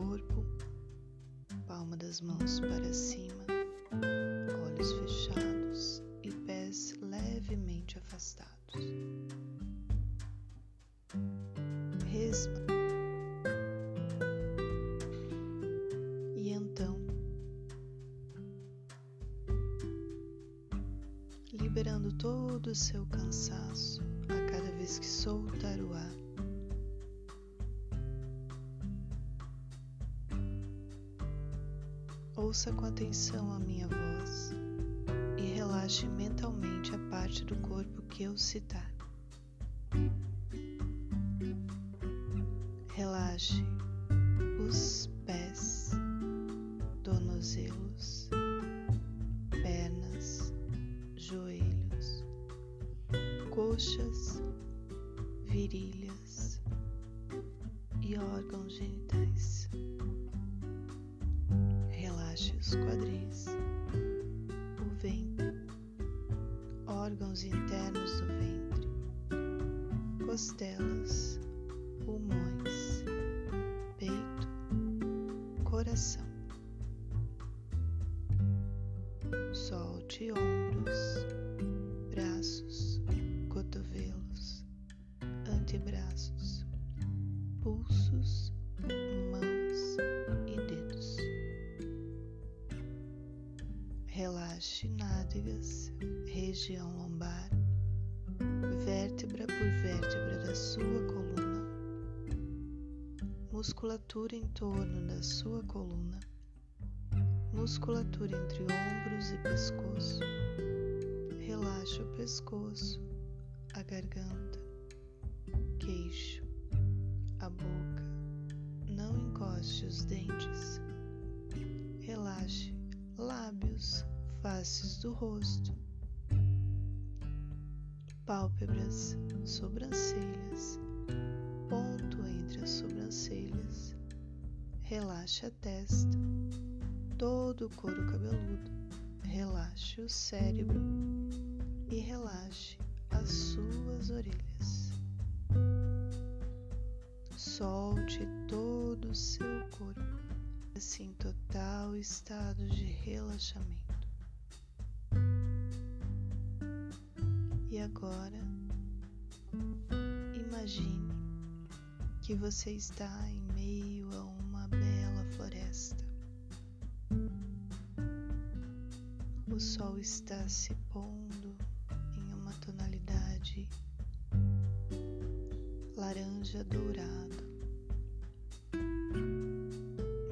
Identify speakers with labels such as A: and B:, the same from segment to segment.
A: corpo, palma das mãos para cima, olhos fechados e pés levemente afastados. Resma. E então, liberando todo o seu cansaço a cada vez que soltar o ar. Ouça com atenção a minha voz e relaxe mentalmente a parte do corpo que eu citar. Relaxe os pés, tornozelos, pernas, joelhos, coxas, virilhas e órgãos genitais os quadris, o ventre, órgãos internos do ventre, costelas, pulmões, peito, coração. Relaxe nádegas, região lombar, vértebra por vértebra da sua coluna, musculatura em torno da sua coluna, musculatura entre ombros e pescoço. Relaxe o pescoço, a garganta, queixo, a boca. Não encoste os dentes. Relaxe lábios, faces do rosto, pálpebras, sobrancelhas, ponto entre as sobrancelhas. Relaxe a testa, todo o couro cabeludo. Relaxe o cérebro e relaxe as suas orelhas. Solte todo o seu corpo, assim total estado de relaxamento. E agora, imagine que você está em meio a uma bela floresta. O sol está se pondo em uma tonalidade laranja dourado.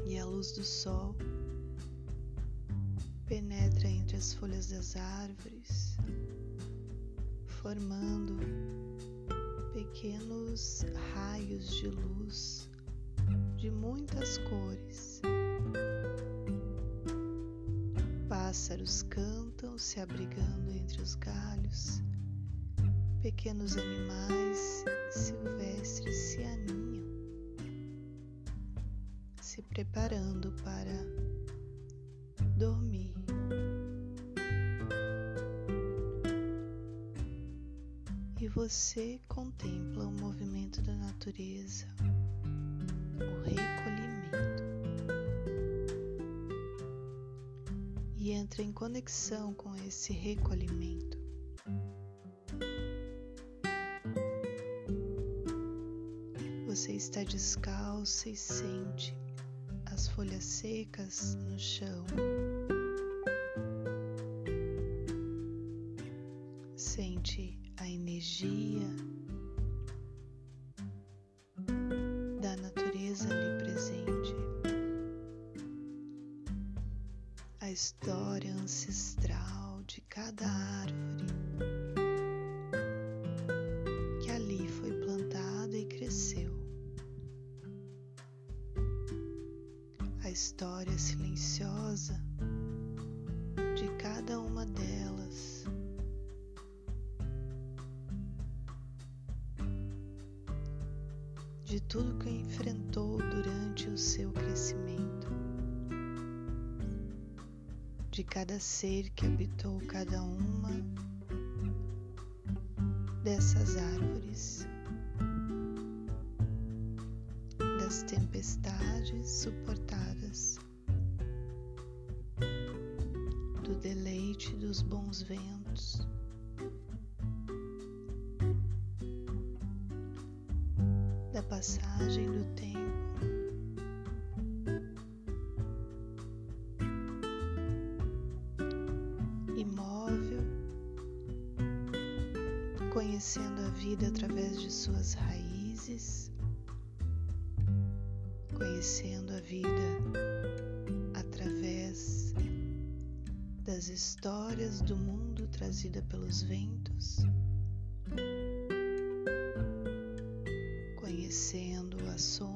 A: E a luz do sol penetra entre as folhas das árvores formando pequenos raios de luz de muitas cores. Pássaros cantam se abrigando entre os galhos, pequenos animais silvestres se aninham, se preparando para dormir. E você contempla o movimento da natureza, o recolhimento, e entra em conexão com esse recolhimento. Você está descalça e sente as folhas secas no chão. Energia da natureza ali presente, a história ancestral de cada árvore que ali foi plantada e cresceu, a história silenciosa seu crescimento, de cada ser que habitou cada uma dessas árvores, das tempestades suportadas, do deleite dos bons ventos. Da passagem do tempo conhecendo a vida através de suas raízes, conhecendo a vida através das histórias do mundo trazida pelos ventos, conhecendo a sombra,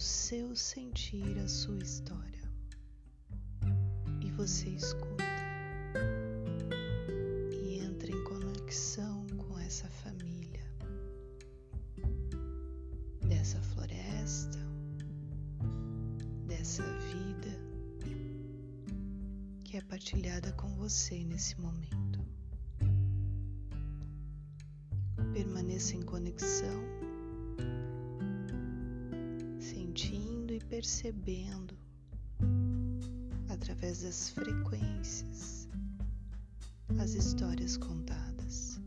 A: seu sentir a sua história. E você escuta. E entra em conexão com essa família, dessa floresta, dessa vida. Que é partilhada com você nesse momento. Permaneça em conexão percebendo através das frequências as histórias contadas.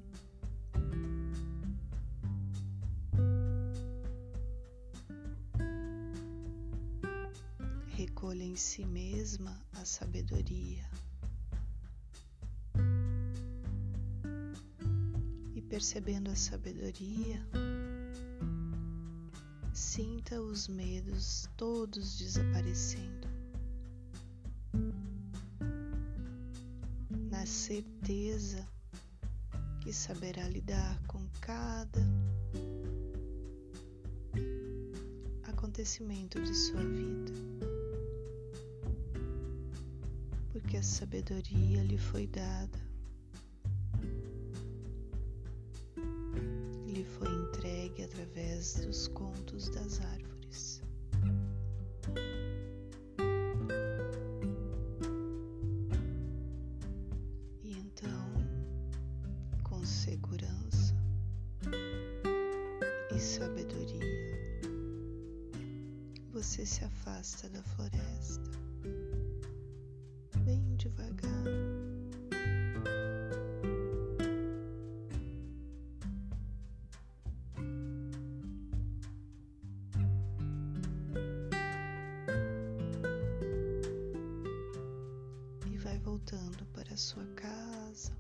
A: Recolha em si mesma a sabedoria e percebendo a sabedoria Sinta os medos todos desaparecendo. Na certeza que saberá lidar com cada acontecimento de sua vida. Porque a sabedoria lhe foi dada através dos contos das árvores. E então, com segurança e sabedoria, você se afasta da floresta, sua casa.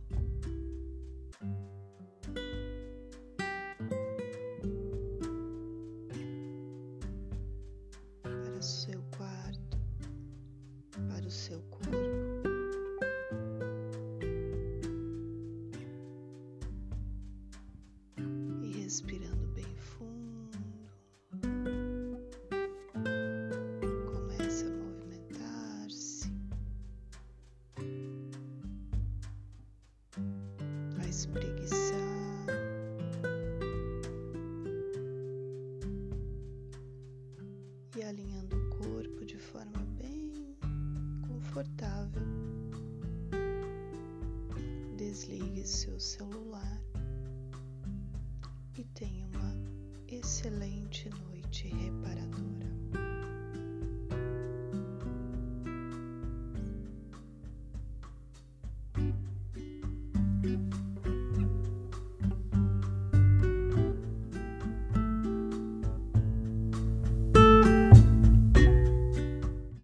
A: Para o seu quarto, para o seu corpo. E respirando E alinhando o corpo de forma bem confortável. Desligue seu celular e tenha uma excelente noite reparadora.